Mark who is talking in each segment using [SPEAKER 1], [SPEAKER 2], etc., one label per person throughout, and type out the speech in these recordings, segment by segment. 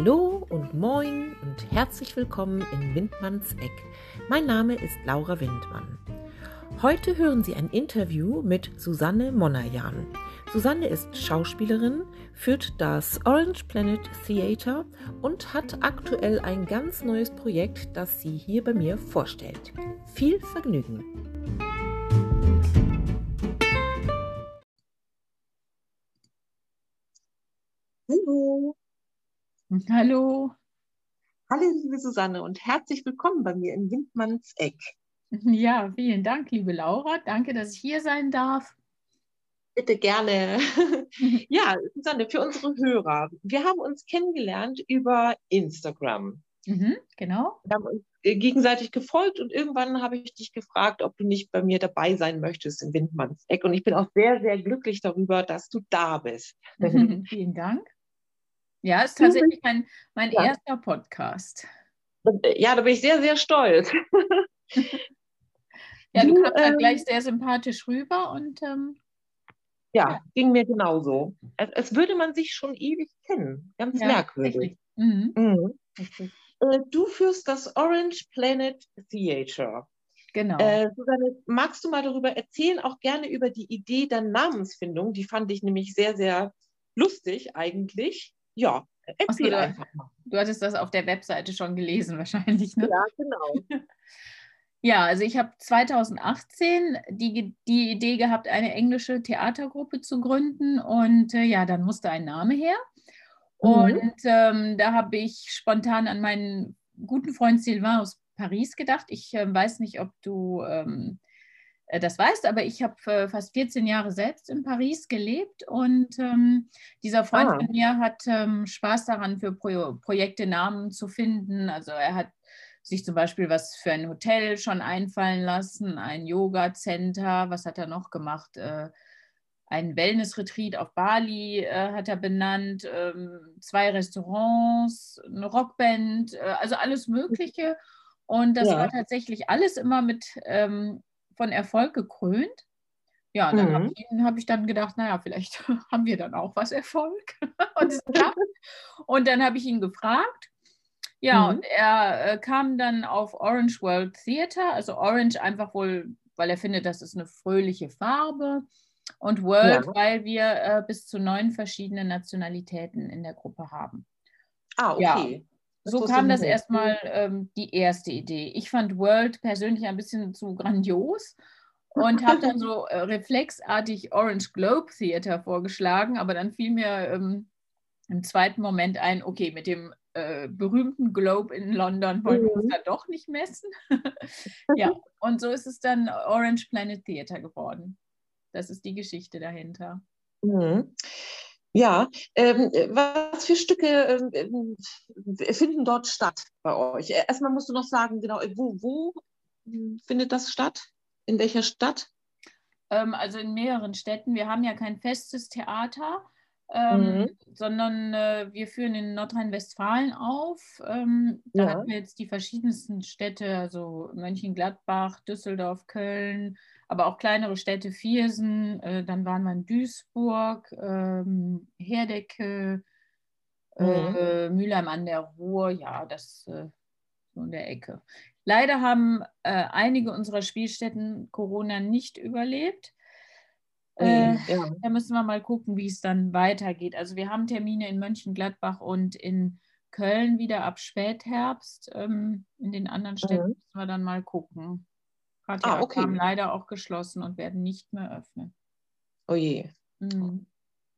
[SPEAKER 1] Hallo und moin und herzlich willkommen in Windmanns Eck. Mein Name ist Laura Windmann. Heute hören Sie ein Interview mit Susanne Monajan. Susanne ist Schauspielerin, führt das Orange Planet Theater und hat aktuell ein ganz neues Projekt, das sie hier bei mir vorstellt. Viel Vergnügen! Hallo!
[SPEAKER 2] Hallo!
[SPEAKER 1] Hallo, liebe Susanne und herzlich willkommen bei mir in Windmanns Eck.
[SPEAKER 2] Ja, vielen Dank, liebe Laura. Danke, dass ich hier sein darf.
[SPEAKER 1] Bitte gerne. ja, Susanne, für unsere Hörer. Wir haben uns kennengelernt über Instagram.
[SPEAKER 2] Mhm, genau.
[SPEAKER 1] Wir haben uns gegenseitig gefolgt und irgendwann habe ich dich gefragt, ob du nicht bei mir dabei sein möchtest in Windmanns Eck. Und ich bin auch sehr, sehr glücklich darüber, dass du da bist.
[SPEAKER 2] Vielen Dank. Ja, ist tatsächlich mein, mein ja. erster Podcast.
[SPEAKER 1] Ja, da bin ich sehr, sehr stolz.
[SPEAKER 2] ja, du, du kamst ähm, gleich sehr sympathisch rüber und ähm,
[SPEAKER 1] ja, ja, ging mir genauso. Als, als, würde man sich schon ewig kennen. Ganz ja, merkwürdig. Mhm. Mhm. Äh, du führst das Orange Planet Theater.
[SPEAKER 2] Genau.
[SPEAKER 1] Äh, Susanne, magst du mal darüber erzählen, auch gerne über die Idee der Namensfindung? Die fand ich nämlich sehr, sehr lustig eigentlich. Ja,
[SPEAKER 2] erzähl so, einfach mal. Du hattest das auf der Webseite schon gelesen wahrscheinlich, ne?
[SPEAKER 1] Ja, genau.
[SPEAKER 2] Ja, also ich habe 2018 die, die Idee gehabt, eine englische Theatergruppe zu gründen und äh, ja, dann musste ein Name her. Mhm. Und ähm, da habe ich spontan an meinen guten Freund Sylvain aus Paris gedacht. Ich äh, weiß nicht, ob du ähm, äh, das weißt, aber ich habe äh, fast 14 Jahre selbst in Paris gelebt und ähm, dieser Freund ah. von mir hat ähm, Spaß daran, für Pro Projekte Namen zu finden. Also er hat sich zum Beispiel was für ein Hotel schon einfallen lassen, ein Yoga-Center, was hat er noch gemacht? Äh, ein Wellness-Retreat auf Bali äh, hat er benannt, ähm, zwei Restaurants, eine Rockband, äh, also alles Mögliche. Und das ja. war tatsächlich alles immer mit ähm, von Erfolg gekrönt. Ja, dann mhm. habe ich, hab ich, dann gedacht, naja, vielleicht haben wir dann auch was Erfolg. und, und dann habe ich ihn gefragt, ja, mhm. und er äh, kam dann auf Orange World Theater, also Orange einfach wohl, weil er findet, das ist eine fröhliche Farbe. Und World, ja. weil wir äh, bis zu neun verschiedene Nationalitäten in der Gruppe haben.
[SPEAKER 1] Ah, okay.
[SPEAKER 2] Ja, so kam das erstmal ähm, die erste Idee. Ich fand World persönlich ein bisschen zu grandios und habe dann so äh, reflexartig Orange Globe Theater vorgeschlagen, aber dann fiel mir ähm, im zweiten Moment ein, okay, mit dem äh, berühmten Globe in London wollen wir uns mhm. da doch nicht messen. ja, und so ist es dann Orange Planet Theater geworden. Das ist die Geschichte dahinter.
[SPEAKER 1] Mhm. Ja, ähm, was für Stücke ähm, finden dort statt bei euch? Erstmal musst du noch sagen, genau, wo, wo findet das statt? In welcher Stadt?
[SPEAKER 2] Ähm, also in mehreren Städten. Wir haben ja kein festes Theater ähm, mhm. sondern äh, wir führen in Nordrhein-Westfalen auf. Ähm, da ja. hatten wir jetzt die verschiedensten Städte, also Mönchengladbach, Düsseldorf, Köln, aber auch kleinere Städte, Viersen, äh, dann waren wir in Duisburg, ähm, Herdecke, mhm. äh, Mülheim an der Ruhr, ja, das äh, so in der Ecke. Leider haben äh, einige unserer Spielstätten Corona nicht überlebt. Äh, ja. Da müssen wir mal gucken, wie es dann weitergeht. Also wir haben Termine in Mönchengladbach und in Köln wieder ab Spätherbst. Ähm, in den anderen Städten mhm. müssen wir dann mal gucken. Gerade ah, okay. haben leider auch geschlossen und werden nicht mehr öffnen.
[SPEAKER 1] Oh je.
[SPEAKER 2] Mhm.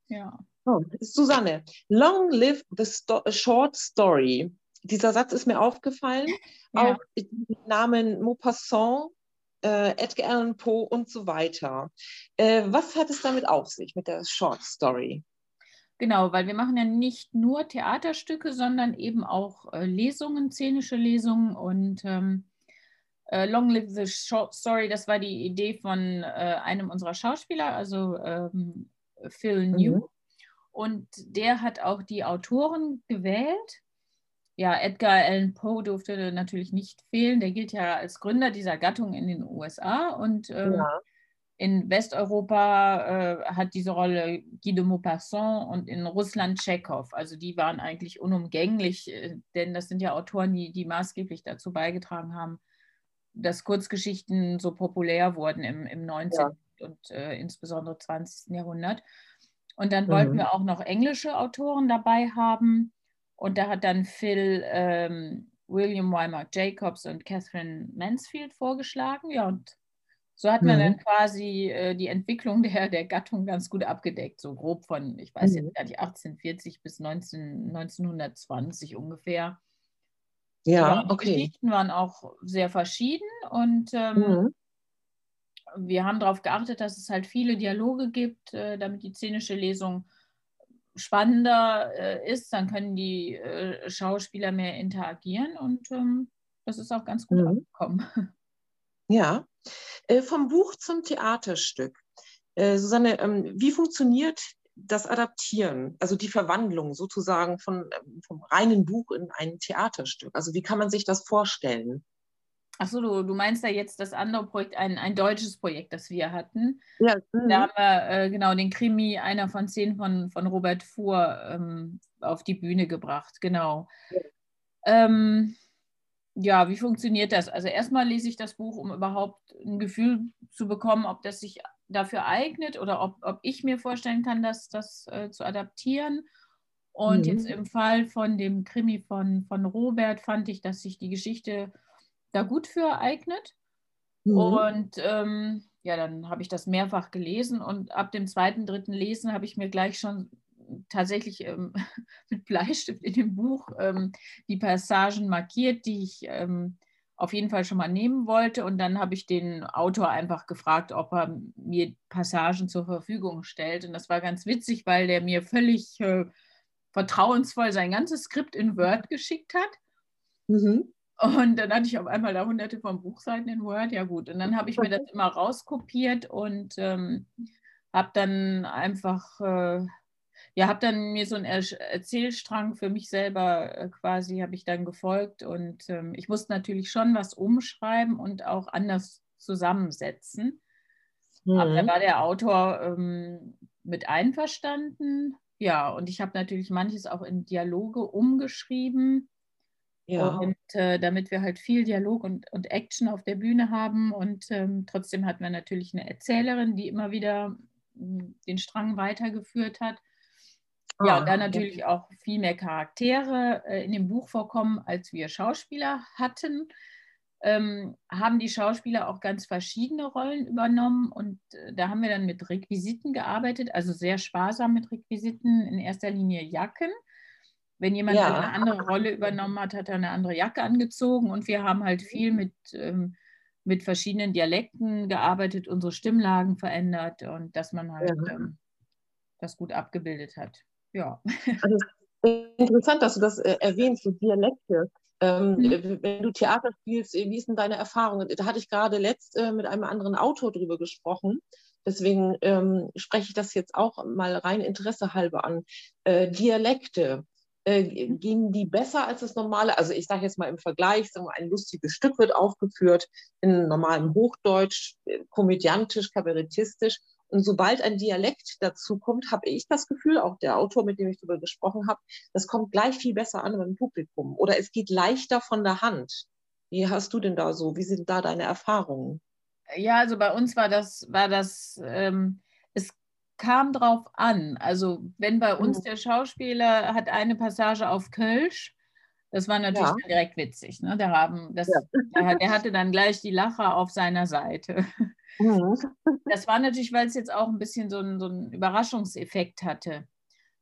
[SPEAKER 2] Ja.
[SPEAKER 1] Oh, Susanne, long live the sto short story. Dieser Satz ist mir aufgefallen. Ja. Auch Namen Maupassant äh, Edgar Allan Poe und so weiter. Äh, was hat es damit auf sich mit der Short Story?
[SPEAKER 2] Genau, weil wir machen ja nicht nur Theaterstücke, sondern eben auch äh, Lesungen, szenische Lesungen und ähm, äh, Long Live the Short Story, das war die Idee von äh, einem unserer Schauspieler, also ähm, Phil New. Mhm. Und der hat auch die Autoren gewählt ja, Edgar Allan Poe durfte natürlich nicht fehlen. Der gilt ja als Gründer dieser Gattung in den USA und ähm, ja. In Westeuropa äh, hat diese Rolle Guy de Maupassant und in Russland Tschechow. Also die waren eigentlich unumgänglich, äh, denn das sind ja Autoren, die, die maßgeblich dazu beigetragen haben, dass Kurzgeschichten so populär wurden im, im 19. Ja. und äh, insbesondere 20. Jahrhundert. Und dann mhm. wollten wir auch noch englische Autoren dabei haben. Und da hat dann Phil ähm, William Weimer Jacobs und Catherine Mansfield vorgeschlagen. Ja, und so hat man mhm. dann quasi äh, die Entwicklung der, der Gattung ganz gut abgedeckt, so grob von, ich weiß mhm. jetzt gar nicht, 1840 bis 19, 1920 ungefähr. Ja, die okay. Geschichten waren auch sehr verschieden und ähm, mhm. wir haben darauf geachtet, dass es halt viele Dialoge gibt, äh, damit die szenische Lesung spannender äh, ist. Dann können die äh, Schauspieler mehr interagieren und ähm, das ist auch ganz gut mhm. angekommen.
[SPEAKER 1] Ja, äh, vom Buch zum Theaterstück. Äh, Susanne, ähm, wie funktioniert das Adaptieren, also die Verwandlung sozusagen von, ähm, vom reinen Buch in ein Theaterstück? Also wie kann man sich das vorstellen?
[SPEAKER 2] Achso, du, du meinst ja jetzt das andere Projekt, ein, ein deutsches Projekt, das wir hatten. Ja. Mhm. Da haben wir äh, genau den Krimi Einer von zehn von, von Robert Fuhr ähm, auf die Bühne gebracht, genau. Ja. Ähm, ja, wie funktioniert das? Also erstmal lese ich das Buch, um überhaupt ein Gefühl zu bekommen, ob das sich dafür eignet oder ob, ob ich mir vorstellen kann, das, das äh, zu adaptieren. Und mhm. jetzt im Fall von dem Krimi von, von Robert fand ich, dass sich die Geschichte da gut für eignet. Mhm. Und ähm, ja, dann habe ich das mehrfach gelesen und ab dem zweiten, dritten Lesen habe ich mir gleich schon tatsächlich ähm, mit Bleistift in dem Buch ähm, die Passagen markiert, die ich ähm, auf jeden Fall schon mal nehmen wollte. Und dann habe ich den Autor einfach gefragt, ob er mir Passagen zur Verfügung stellt. Und das war ganz witzig, weil der mir völlig äh, vertrauensvoll sein ganzes Skript in Word geschickt hat. Mhm. Und dann hatte ich auf einmal da hunderte von Buchseiten in Word. Ja gut, und dann habe ich mir das immer rauskopiert und ähm, habe dann einfach äh, ja, habe dann mir so einen Erzählstrang für mich selber äh, quasi, habe ich dann gefolgt und ähm, ich musste natürlich schon was umschreiben und auch anders zusammensetzen. Mhm. Aber da mhm. war der Autor ähm, mit einverstanden. Ja, und ich habe natürlich manches auch in Dialoge umgeschrieben. Ja. Und äh, damit wir halt viel Dialog und, und Action auf der Bühne haben. Und ähm, trotzdem hatten wir natürlich eine Erzählerin, die immer wieder hm, den Strang weitergeführt hat. Ja, und ah, dann natürlich auch viel mehr Charaktere äh, in dem Buch vorkommen, als wir Schauspieler hatten. Ähm, haben die Schauspieler auch ganz verschiedene Rollen übernommen und äh, da haben wir dann mit Requisiten gearbeitet, also sehr sparsam mit Requisiten, in erster Linie Jacken. Wenn jemand ja. eine andere Rolle übernommen hat, hat er eine andere Jacke angezogen und wir haben halt viel mit, ähm, mit verschiedenen Dialekten gearbeitet, unsere Stimmlagen verändert und dass man halt ja. ähm, das gut abgebildet hat ja. Also
[SPEAKER 1] interessant, dass du das äh, erwähnst, so Dialekte. Ähm, mhm. Wenn du Theater spielst, wie ist denn deine Erfahrung? Da hatte ich gerade letzt äh, mit einem anderen Autor drüber gesprochen. Deswegen ähm, spreche ich das jetzt auch mal rein Interesse halber an. Äh, Dialekte, äh, mhm. gehen die besser als das normale? Also ich sage jetzt mal im Vergleich, sagen wir, ein lustiges Stück wird aufgeführt in normalem Hochdeutsch, äh, komödiantisch, kabarettistisch und sobald ein Dialekt dazu kommt, habe ich das Gefühl, auch der Autor, mit dem ich darüber gesprochen habe, das kommt gleich viel besser an beim Publikum. Oder es geht leichter von der Hand. Wie hast du denn da so? Wie sind da deine Erfahrungen?
[SPEAKER 2] Ja, also bei uns war das, war das, ähm, es kam drauf an. Also wenn bei uns mhm. der Schauspieler hat eine Passage auf Kölsch, das war natürlich ja. direkt witzig. Ne? Der, haben, das, ja. der, der, hatte dann gleich die Lacher auf seiner Seite. Mhm. Das war natürlich, weil es jetzt auch ein bisschen so einen, so einen Überraschungseffekt hatte.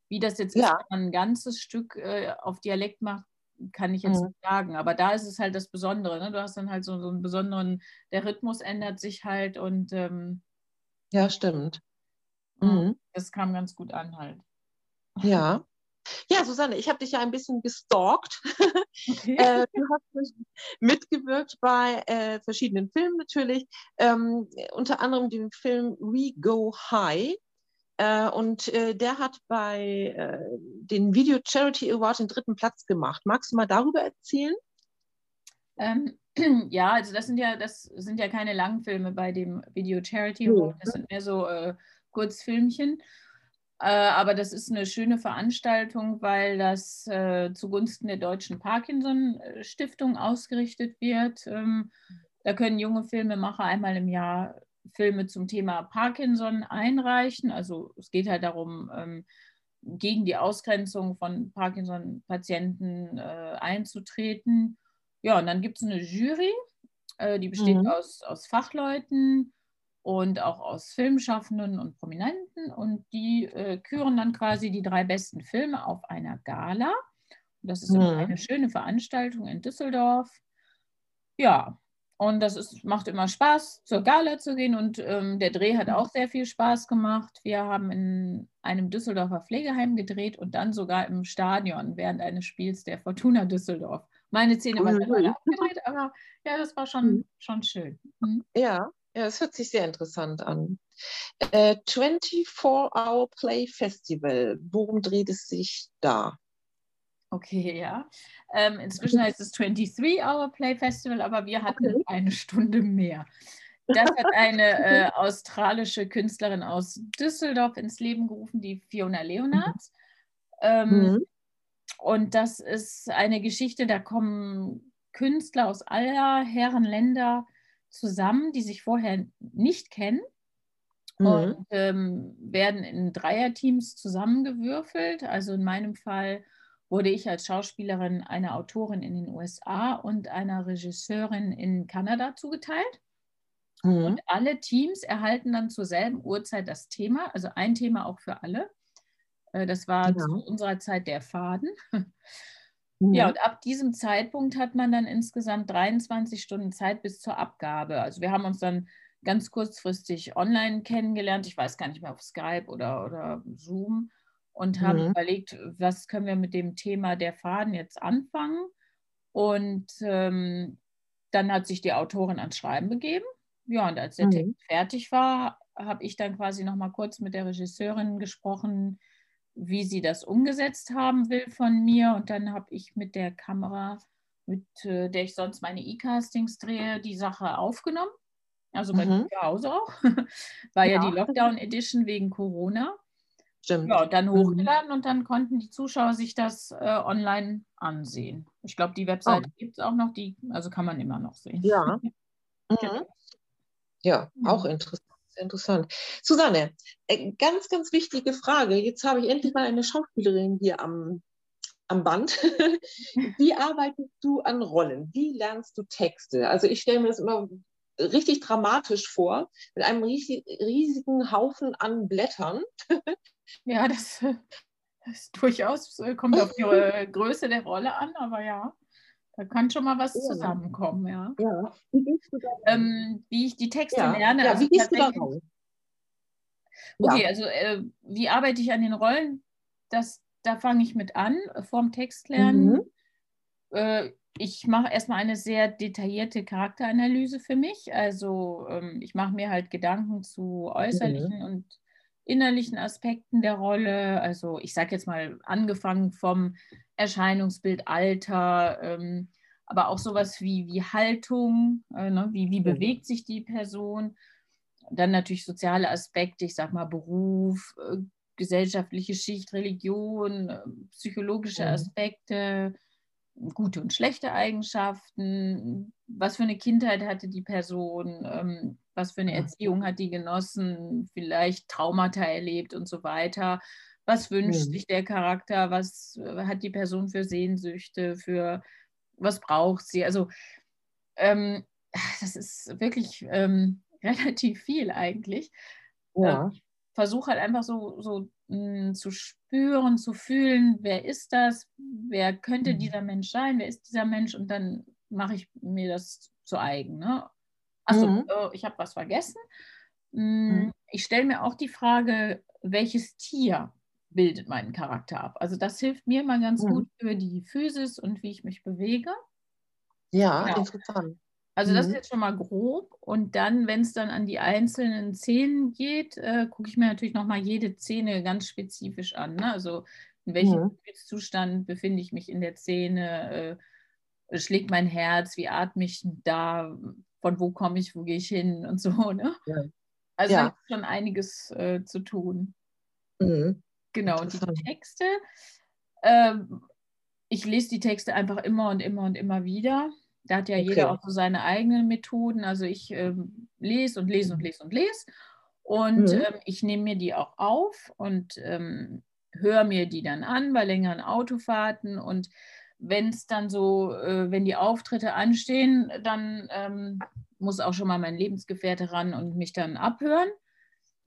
[SPEAKER 2] Wie das jetzt ja. ist, wenn man ein ganzes Stück äh, auf Dialekt macht, kann ich jetzt mhm. nicht sagen. Aber da ist es halt das Besondere. Ne? Du hast dann halt so, so einen besonderen, der Rhythmus ändert sich halt und ähm,
[SPEAKER 1] ja, stimmt.
[SPEAKER 2] Mhm. Das kam ganz gut an halt.
[SPEAKER 1] Ja. Ja, Susanne, ich habe dich ja ein bisschen gestalkt. Okay. äh, du hast mitgewirkt bei äh, verschiedenen Filmen natürlich, ähm, unter anderem dem Film We Go High. Äh, und äh, der hat bei den Video Charity Award den dritten Platz gemacht. Magst du mal darüber erzählen?
[SPEAKER 2] Ähm, ja, also das sind ja, das sind ja keine Langfilme bei dem Video Charity Award, das sind mehr so Kurzfilmchen. Äh, aber das ist eine schöne Veranstaltung, weil das äh, zugunsten der Deutschen Parkinson-Stiftung ausgerichtet wird. Ähm, da können junge Filmemacher einmal im Jahr Filme zum Thema Parkinson einreichen. Also es geht halt darum, ähm, gegen die Ausgrenzung von Parkinson-Patienten äh, einzutreten. Ja, und dann gibt es eine Jury, die besteht mhm. aus, aus Fachleuten und auch aus Filmschaffenden und Prominenten. Und die äh, küren dann quasi die drei besten Filme auf einer Gala. Das ist mhm. eine schöne Veranstaltung in Düsseldorf. Ja, und das ist, macht immer Spaß, zur Gala zu gehen. Und ähm, der Dreh hat auch sehr viel Spaß gemacht. Wir haben in einem Düsseldorfer Pflegeheim gedreht und dann sogar im Stadion während eines Spiels der Fortuna Düsseldorf. Meine Szene war dann abgedreht, aber ja, das war schon, mhm. schon schön.
[SPEAKER 1] Mhm. Ja, ja, das hört sich sehr interessant an. Äh, 24-Hour Play Festival, worum dreht es sich da?
[SPEAKER 2] Okay, ja. Ähm, inzwischen heißt es 23-Hour Play Festival, aber wir hatten okay. eine Stunde mehr. Das hat eine äh, australische Künstlerin aus Düsseldorf ins Leben gerufen, die Fiona Leonard. Ähm, mhm. Und das ist eine Geschichte, da kommen Künstler aus aller Herren Länder zusammen, die sich vorher nicht kennen mhm. und ähm, werden in Dreierteams zusammengewürfelt. Also in meinem Fall wurde ich als Schauspielerin einer Autorin in den USA und einer Regisseurin in Kanada zugeteilt. Mhm. Und alle Teams erhalten dann zur selben Uhrzeit das Thema, also ein Thema auch für alle. Äh, das war ja. zu unserer Zeit der Faden. Mhm. Ja, und ab diesem Zeitpunkt hat man dann insgesamt 23 Stunden Zeit bis zur Abgabe. Also wir haben uns dann ganz kurzfristig online kennengelernt. Ich weiß gar nicht mehr auf Skype oder, oder Zoom und haben mhm. überlegt, was können wir mit dem Thema der Faden jetzt anfangen. Und ähm, dann hat sich die Autorin ans Schreiben begeben. Ja, und als der mhm. Text fertig war, habe ich dann quasi noch mal kurz mit der Regisseurin gesprochen, wie sie das umgesetzt haben will von mir. Und dann habe ich mit der Kamera, mit äh, der ich sonst meine E-Castings drehe, die Sache aufgenommen. Also bei mhm. mir zu Hause auch. War ja. ja die Lockdown Edition wegen Corona. Stimmt. Ja, dann mhm. hochgeladen mhm. und dann konnten die Zuschauer sich das äh, online ansehen. Ich glaube, die Webseite oh. gibt es auch noch, die, also kann man immer noch sehen.
[SPEAKER 1] Ja. Mhm. Ja, auch mhm. Interessant. Interessant. Susanne, äh, ganz, ganz wichtige Frage. Jetzt habe ich endlich mal eine Schauspielerin hier am, am Band. Wie arbeitest du an Rollen? Wie lernst du Texte? Also ich stelle mir das immer richtig dramatisch vor, mit einem riesigen Haufen an Blättern.
[SPEAKER 2] Ja, das, das durchaus äh, kommt auf die Größe der Rolle an, aber ja, da kann schon mal was ja. zusammenkommen, ja. ja. Wie, ähm, wie ich die Texte ja. lerne. Ja, also wie gehst du da raus? Okay, also äh, wie arbeite ich an den Rollen? Das, da fange ich mit an, äh, vorm Textlernen. Mhm. Äh, ich mache erstmal eine sehr detaillierte Charakteranalyse für mich. Also ähm, ich mache mir halt Gedanken zu äußerlichen mhm. und innerlichen Aspekten der Rolle. Also ich sage jetzt mal angefangen vom Erscheinungsbild, Alter, ähm, aber auch sowas wie, wie Haltung, äh, ne? wie, wie bewegt sich die Person. Dann natürlich soziale Aspekte, ich sage mal Beruf, äh, gesellschaftliche Schicht, Religion, äh, psychologische Aspekte, gute und schlechte Eigenschaften, was für eine Kindheit hatte die Person, ähm, was für eine Erziehung hat die genossen, vielleicht Traumata erlebt und so weiter. Was wünscht mhm. sich der Charakter? Was äh, hat die Person für Sehnsüchte? Für was braucht sie? Also ähm, das ist wirklich ähm, relativ viel eigentlich. Ja. Ähm, versuche halt einfach so, so mh, hm, zu spüren, zu fühlen, wer ist das, wer könnte mhm. dieser Mensch sein, wer ist dieser Mensch und dann mache ich mir das zu eigen. Ne? Achso, mhm. äh, ich habe was vergessen. Hm, mhm. Ich stelle mir auch die Frage, welches Tier bildet meinen Charakter ab? Also das hilft mir mal ganz mhm. gut für die Physis und wie ich mich bewege.
[SPEAKER 1] Ja, genau. interessant.
[SPEAKER 2] Also das ist mhm. jetzt schon mal grob. Und dann, wenn es dann an die einzelnen Szenen geht, äh, gucke ich mir natürlich nochmal jede Szene ganz spezifisch an. Ne? Also in welchem mhm. Zustand befinde ich mich in der Szene? Äh, schlägt mein Herz, wie atme ich da, von wo komme ich, wo gehe ich hin und so. Ne? Ja. Also ja. schon einiges äh, zu tun. Mhm. Genau, und die Texte, äh, ich lese die Texte einfach immer und immer und immer wieder. Da hat ja okay. jeder auch so seine eigenen Methoden. Also ich äh, lese und lese und lese und lese. Und mhm. ähm, ich nehme mir die auch auf und ähm, höre mir die dann an bei längeren Autofahrten. Und wenn es dann so, äh, wenn die Auftritte anstehen, dann ähm, muss auch schon mal mein Lebensgefährte ran und mich dann abhören.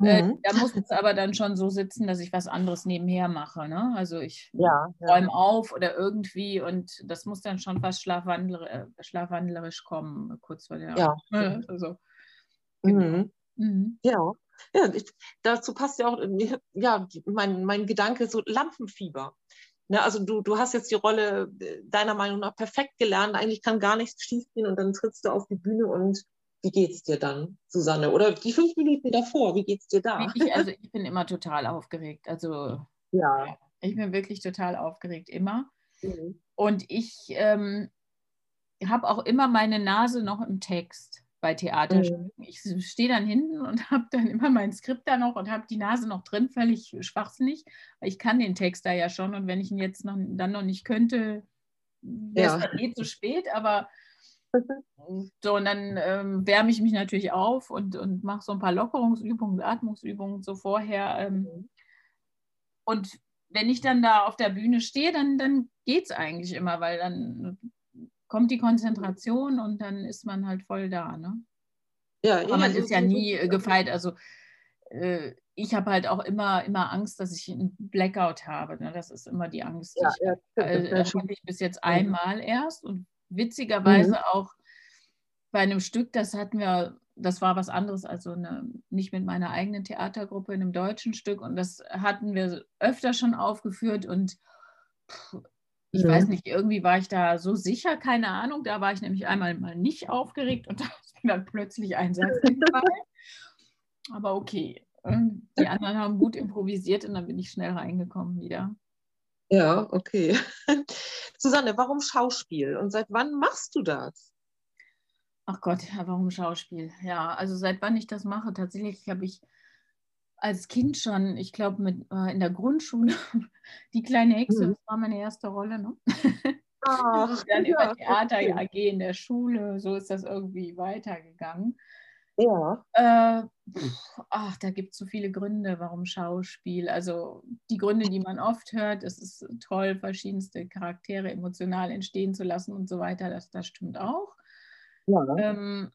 [SPEAKER 2] Äh, mhm. da muss es aber dann schon so sitzen, dass ich was anderes nebenher mache. Ne? Also ich ja, räume auf oder irgendwie und das muss dann schon fast schlafwandler, äh, schlafwandlerisch kommen, kurz vor der.
[SPEAKER 1] Ja. Also, genau. mhm. Mhm. Ja. Ja, ich, dazu passt ja auch ja, mein, mein Gedanke, so Lampenfieber. Ne, also du, du hast jetzt die Rolle äh, deiner Meinung nach perfekt gelernt, eigentlich kann gar nichts schiefgehen und dann trittst du auf die Bühne und wie geht's dir dann, Susanne? Oder die fünf Minuten davor, wie geht's dir da?
[SPEAKER 2] Ich, also ich bin immer total aufgeregt. Also ja. ich bin wirklich total aufgeregt, immer. Mhm. Und ich ähm, habe auch immer meine Nase noch im Text bei Theaterstücken. Mhm. Ich stehe dann hinten und habe dann immer mein Skript da noch und habe die Nase noch drin, völlig schwachsinnig. Ich kann den Text da ja schon und wenn ich ihn jetzt noch, dann noch nicht könnte, wäre es ja. eh zu spät, aber so, und dann ähm, wärme ich mich natürlich auf und, und mache so ein paar Lockerungsübungen, Atmungsübungen so vorher. Ähm, mhm. und wenn ich dann da auf der Bühne stehe, dann, dann geht es eigentlich immer, weil dann kommt die Konzentration und dann ist man halt voll da. Ne? Ja, Aber man ist ja nie so gefeit. Also äh, ich habe halt auch immer, immer Angst, dass ich einen Blackout habe. Ne? Das ist immer die Angst. Ja, ich, ja, äh, das hatte ich bis jetzt einmal erst und witzigerweise mhm. auch bei einem Stück, das hatten wir, das war was anderes, also eine, nicht mit meiner eigenen Theatergruppe in einem deutschen Stück und das hatten wir öfter schon aufgeführt und pff, ich ja. weiß nicht, irgendwie war ich da so sicher, keine Ahnung. Da war ich nämlich einmal mal nicht aufgeregt und da ist mir dann plötzlich ein Satz gefallen. Aber okay, die anderen haben gut improvisiert und dann bin ich schnell reingekommen wieder.
[SPEAKER 1] Ja, okay. Susanne, warum Schauspiel und seit wann machst du das?
[SPEAKER 2] Ach Gott, warum Schauspiel? Ja, also seit wann ich das mache, tatsächlich habe ich als Kind schon, ich glaube, äh, in der Grundschule, die kleine Hexe, mhm. das war meine erste Rolle, ne? Ach, dann ja, über Theater okay. AG in der Schule, so ist das irgendwie weitergegangen. Ja. Äh, ach, da gibt es so viele Gründe, warum Schauspiel. Also die Gründe, die man oft hört, es ist toll, verschiedenste Charaktere emotional entstehen zu lassen und so weiter. Das, das stimmt auch. Ja. Ähm,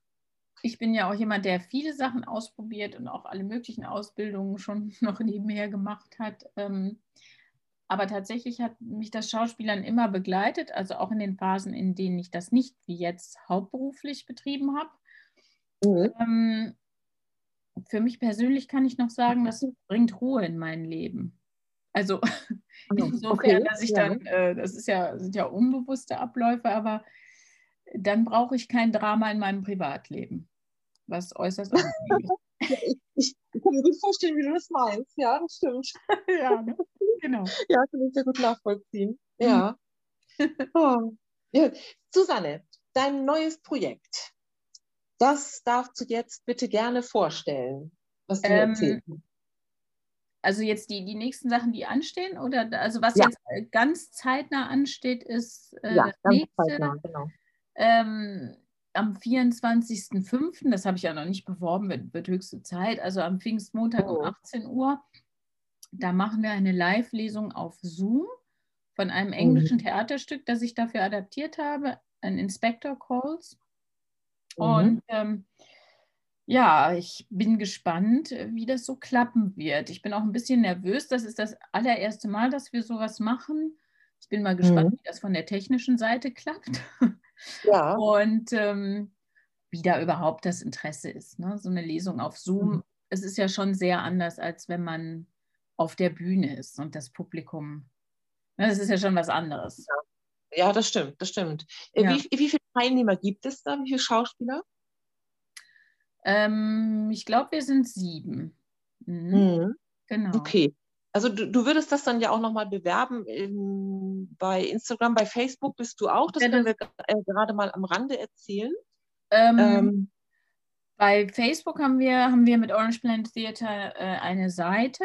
[SPEAKER 2] ich bin ja auch jemand, der viele Sachen ausprobiert und auch alle möglichen Ausbildungen schon noch nebenher gemacht hat. Ähm, aber tatsächlich hat mich das Schauspielern immer begleitet, also auch in den Phasen, in denen ich das nicht wie jetzt hauptberuflich betrieben habe. Mhm. Ähm, für mich persönlich kann ich noch sagen, das bringt Ruhe in mein Leben. Also insofern, okay. dass ich dann, äh, das ist ja, sind ja unbewusste Abläufe, aber dann brauche ich kein Drama in meinem Privatleben, was äußerst
[SPEAKER 1] ist. ich, ich, kann mir gut vorstellen, wie du das meinst. Ja, das stimmt. ja, ne? genau. Ja, kann ich sehr gut nachvollziehen. Ja. oh. ja. Susanne, dein neues Projekt, das darfst du jetzt bitte gerne vorstellen, was du ähm, erzählst.
[SPEAKER 2] Also jetzt die, die nächsten Sachen, die anstehen, oder also was ja. jetzt ganz zeitnah ansteht, ist äh, ja, das nächste. Zeitnah, genau. Ähm, am 24.05., das habe ich ja noch nicht beworben, wird, wird höchste Zeit, also am Pfingstmontag oh. um 18 Uhr, da machen wir eine Live-Lesung auf Zoom von einem englischen mhm. Theaterstück, das ich dafür adaptiert habe, ein Inspector Calls. Mhm. Und ähm, ja, ich bin gespannt, wie das so klappen wird. Ich bin auch ein bisschen nervös. Das ist das allererste Mal, dass wir sowas machen. Ich bin mal gespannt, mhm. wie das von der technischen Seite klappt. Ja. Und ähm, wie da überhaupt das Interesse ist. Ne? So eine Lesung auf Zoom. Mhm. Es ist ja schon sehr anders, als wenn man auf der Bühne ist und das Publikum. Ne, das ist ja schon was anderes.
[SPEAKER 1] Ja, ja das stimmt, das stimmt. Äh, ja. Wie, wie viele Teilnehmer gibt es da? Wie viele Schauspieler?
[SPEAKER 2] Ähm, ich glaube, wir sind sieben.
[SPEAKER 1] Mhm. Mhm. Genau. Okay. Also du, du, würdest das dann ja auch nochmal bewerben. ähm, bei Instagram, bei Facebook bist du auch. Das
[SPEAKER 2] Ja,
[SPEAKER 1] können wir äh, gerade mal am Rande erzählen.
[SPEAKER 2] Ähm,
[SPEAKER 1] Ähm,
[SPEAKER 2] bei Facebook haben wir, haben wir mit Orange Planet Theater äh, eine Seite.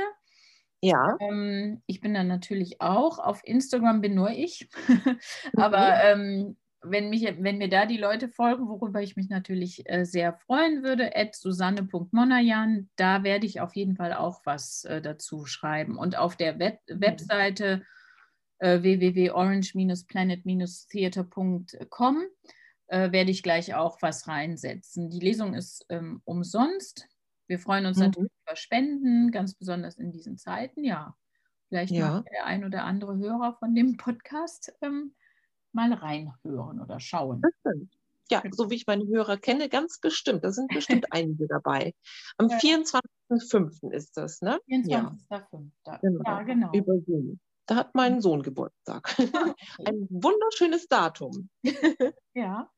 [SPEAKER 1] ja,
[SPEAKER 2] Ähm, ich bin dann natürlich auch. Auf Instagram bin nur ich. Aber
[SPEAKER 1] Mhm.
[SPEAKER 2] Wenn, mich, wenn mir da die Leute folgen, worüber ich mich natürlich äh, sehr freuen würde, at susanne.monajan, da werde ich auf jeden Fall auch was äh, dazu schreiben. Und auf der Web Webseite äh, www.orange-planet-theater.com äh, werde ich gleich auch was reinsetzen. Die Lesung ist ähm, umsonst. Wir freuen uns
[SPEAKER 1] Mhm.
[SPEAKER 2] natürlich über Spenden, ganz besonders in diesen Zeiten. Ja, vielleicht
[SPEAKER 1] Ja.
[SPEAKER 2] der ein oder andere Hörer von dem Podcast ähm, mal reinhören oder schauen.
[SPEAKER 1] Ja, so wie ich meine Hörer kenne, ganz bestimmt. Da sind bestimmt einige dabei. Am
[SPEAKER 2] Ja.
[SPEAKER 1] 24.05. ist das, ne? Ja,
[SPEAKER 2] 24.05.
[SPEAKER 1] genau.
[SPEAKER 2] Ja, genau.
[SPEAKER 1] Über Zoom. Da hat mein Sohn Geburtstag. Ein wunderschönes Datum.
[SPEAKER 2] Ja.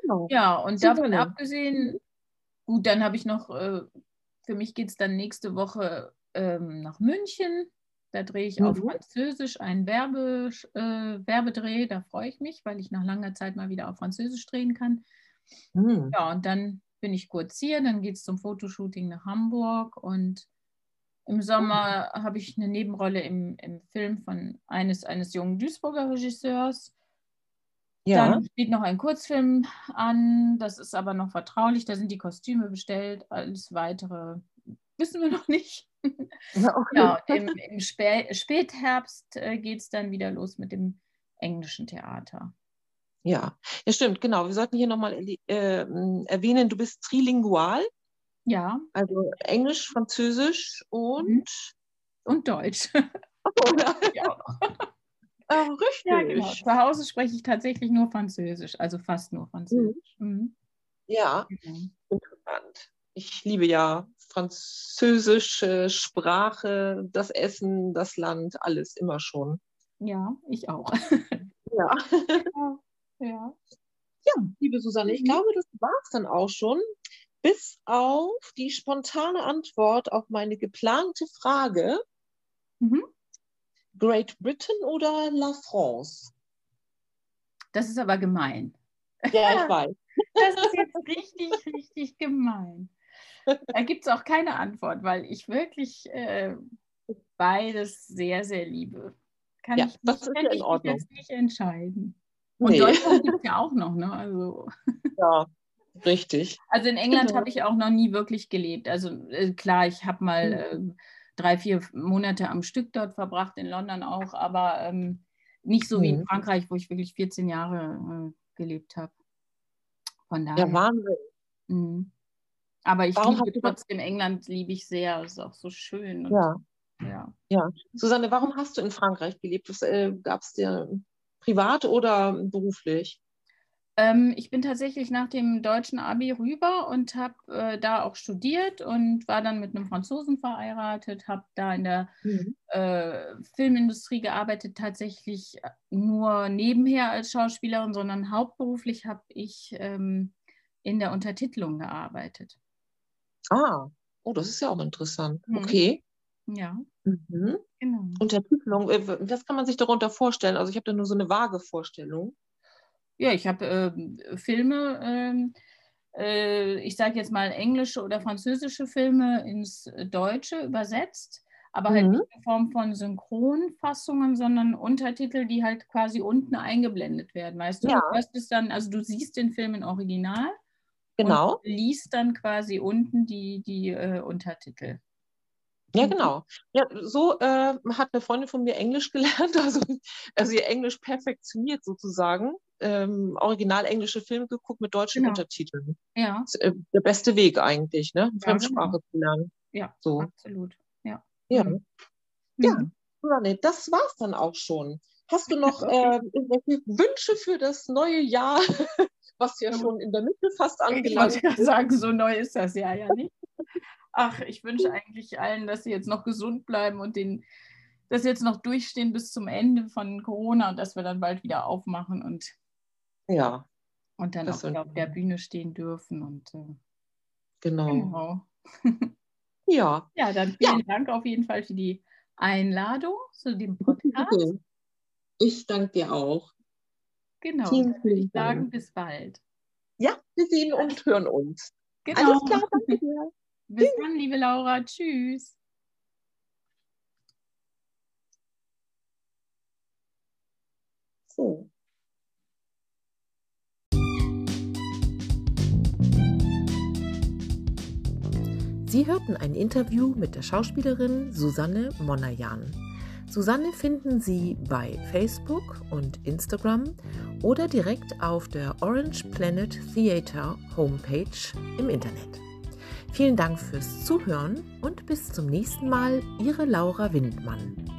[SPEAKER 1] Genau.
[SPEAKER 2] ja, und
[SPEAKER 1] Super.
[SPEAKER 2] davon abgesehen, gut, dann habe ich noch, äh, für mich geht es dann nächste Woche ähm, nach München. Da drehe ich auf
[SPEAKER 1] Mhm.
[SPEAKER 2] Französisch einen Werbe, äh, Werbedreh. Da freue ich mich, weil ich nach langer Zeit mal wieder auf Französisch drehen kann.
[SPEAKER 1] Hm.
[SPEAKER 2] Ja, und dann bin ich kurz hier, dann geht es zum Fotoshooting nach Hamburg und im Sommer habe ich eine Nebenrolle im, im Film von eines, eines jungen Duisburger Regisseurs.
[SPEAKER 1] Ja,
[SPEAKER 2] Dann steht noch ein Kurzfilm an, das ist aber noch vertraulich, da sind die Kostüme bestellt, alles weitere wissen wir noch nicht.
[SPEAKER 1] ja.
[SPEAKER 2] Ja, und im, im Spä Spätherbst äh, geht es dann wieder los mit dem englischen Theater.
[SPEAKER 1] Ja, ja, stimmt, genau. Wir sollten hier nochmal äh, erwähnen, du bist trilingual,
[SPEAKER 2] Ja,
[SPEAKER 1] also Englisch, Französisch und
[SPEAKER 2] Mhm. und Deutsch.
[SPEAKER 1] oh, ja,
[SPEAKER 2] ja, auch noch.
[SPEAKER 1] äh, richtig.
[SPEAKER 2] ja, genau. Zu Hause spreche ich tatsächlich nur Französisch, also fast nur Französisch. Mhm.
[SPEAKER 1] Ja,
[SPEAKER 2] Genau.
[SPEAKER 1] interessant. Ich liebe ja französische Sprache, das Essen, das Land, alles immer schon.
[SPEAKER 2] Ja, ich auch.
[SPEAKER 1] Ja.
[SPEAKER 2] ja.
[SPEAKER 1] Ja, liebe Susanne, ich
[SPEAKER 2] Mhm.
[SPEAKER 1] glaube, das war es dann auch schon. Bis auf die spontane Antwort auf meine geplante Frage,
[SPEAKER 2] Mhm.
[SPEAKER 1] Great Britain oder La France?
[SPEAKER 2] Das ist aber gemein.
[SPEAKER 1] Ja, ich weiß.
[SPEAKER 2] Das ist jetzt richtig, richtig gemein. Da gibt es auch keine Antwort, weil ich wirklich äh, beides sehr, sehr liebe. Kann
[SPEAKER 1] Ja,
[SPEAKER 2] ich,
[SPEAKER 1] das
[SPEAKER 2] nicht,
[SPEAKER 1] ist ja in Ordnung.
[SPEAKER 2] jetzt nicht entscheiden. Und
[SPEAKER 1] Nee.
[SPEAKER 2] Deutschland gibt es ja auch noch, ne? Also,
[SPEAKER 1] Ja, richtig.
[SPEAKER 2] also in England
[SPEAKER 1] Genau.
[SPEAKER 2] habe ich auch noch nie wirklich gelebt. Also äh, klar, ich habe mal
[SPEAKER 1] Mhm.
[SPEAKER 2] äh, drei, vier Monate am Stück dort verbracht, in London auch, aber ähm, nicht so wie in
[SPEAKER 1] Mhm.
[SPEAKER 2] Frankreich, wo ich wirklich 14 Jahre äh, gelebt habe. Von daher.
[SPEAKER 1] Ja, Wahnsinn.
[SPEAKER 2] Mhm. Aber ich
[SPEAKER 1] Warum
[SPEAKER 2] liebe trotzdem England, liebe ich sehr. Ist auch so schön. Und,
[SPEAKER 1] Ja.
[SPEAKER 2] ja.
[SPEAKER 1] Susanne, warum hast du in Frankreich gelebt? Was äh, gab es dir privat oder beruflich?
[SPEAKER 2] Ähm, ich bin tatsächlich nach dem deutschen Abi rüber und habe äh, da auch studiert und war dann mit einem Franzosen verheiratet, habe da in der äh, Filmindustrie gearbeitet, tatsächlich nur nebenher als Schauspielerin, sondern hauptberuflich habe ich ähm, in der Untertitelung gearbeitet.
[SPEAKER 1] Ah, oh, das ist ja auch interessant.
[SPEAKER 2] Mhm.
[SPEAKER 1] Okay.
[SPEAKER 2] Ja,
[SPEAKER 1] Mhm.
[SPEAKER 2] genau.
[SPEAKER 1] Untertitelung, äh, was kann man sich darunter vorstellen? Also ich habe da nur so eine vage Vorstellung.
[SPEAKER 2] Ja, ich habe ähm, Filme, ähm, äh, ich sage jetzt mal englische oder französische Filme ins Deutsche übersetzt, aber halt
[SPEAKER 1] Mhm.
[SPEAKER 2] nicht in Form von Synchronfassungen, sondern Untertitel, die halt quasi unten eingeblendet werden. Weißt du,
[SPEAKER 1] Ja.
[SPEAKER 2] du hörst es dann, also du siehst den Film in Original
[SPEAKER 1] Genau.
[SPEAKER 2] und liest dann quasi unten die, die äh, Untertitel.
[SPEAKER 1] Ja,
[SPEAKER 2] Mhm.
[SPEAKER 1] genau. Ja, so äh, hat eine Freundin von mir Englisch gelernt, also, also ihr Englisch perfektioniert sozusagen. Ähm, original englische Filme geguckt mit deutschen
[SPEAKER 2] Genau.
[SPEAKER 1] Untertiteln.
[SPEAKER 2] Ja,
[SPEAKER 1] Das ist, äh, der beste Weg eigentlich, ne?
[SPEAKER 2] genau.
[SPEAKER 1] Fremdsprache zu lernen.
[SPEAKER 2] ja,
[SPEAKER 1] So.
[SPEAKER 2] absolut. Ja.
[SPEAKER 1] Ja.
[SPEAKER 2] Mhm.
[SPEAKER 1] Ja.
[SPEAKER 2] Mhm.
[SPEAKER 1] Susanne, das war's dann auch schon. Hast du noch äh, irgendwelche Wünsche für das neue Jahr, was ja schon in der Mitte fast
[SPEAKER 2] Ich
[SPEAKER 1] angelangt
[SPEAKER 2] wollte gerade
[SPEAKER 1] ist?
[SPEAKER 2] sagen, so neu ist das ja ja nicht. Ach, ich wünsche eigentlich allen, dass sie jetzt noch gesund bleiben und den, das jetzt noch durchstehen bis zum Ende von Corona und dass wir dann bald wieder aufmachen und,
[SPEAKER 1] Ja,
[SPEAKER 2] und dann auch wieder auf der Bühne stehen dürfen. Und äh,
[SPEAKER 1] genau.
[SPEAKER 2] genau.
[SPEAKER 1] Ja,
[SPEAKER 2] Ja, dann vielen Dank auf jeden Fall für die Einladung zu dem Podcast.
[SPEAKER 1] Ich danke dir auch.
[SPEAKER 2] Genau. Vielen, vielen ich Dank. sagen, bis bald.
[SPEAKER 1] Ja, wir sehen und hören uns.
[SPEAKER 2] Genau. Alles klar, danke dir. Bis dann, liebe Laura. Tschüss.
[SPEAKER 1] So. Sie hörten ein Interview mit der Schauspielerin Susanne Monajan. Susanne finden Sie bei Facebook und Instagram oder direkt auf der Orange Planet Theater Homepage im Internet. Vielen Dank fürs Zuhören und bis zum nächsten Mal, Ihre Laura Windmann.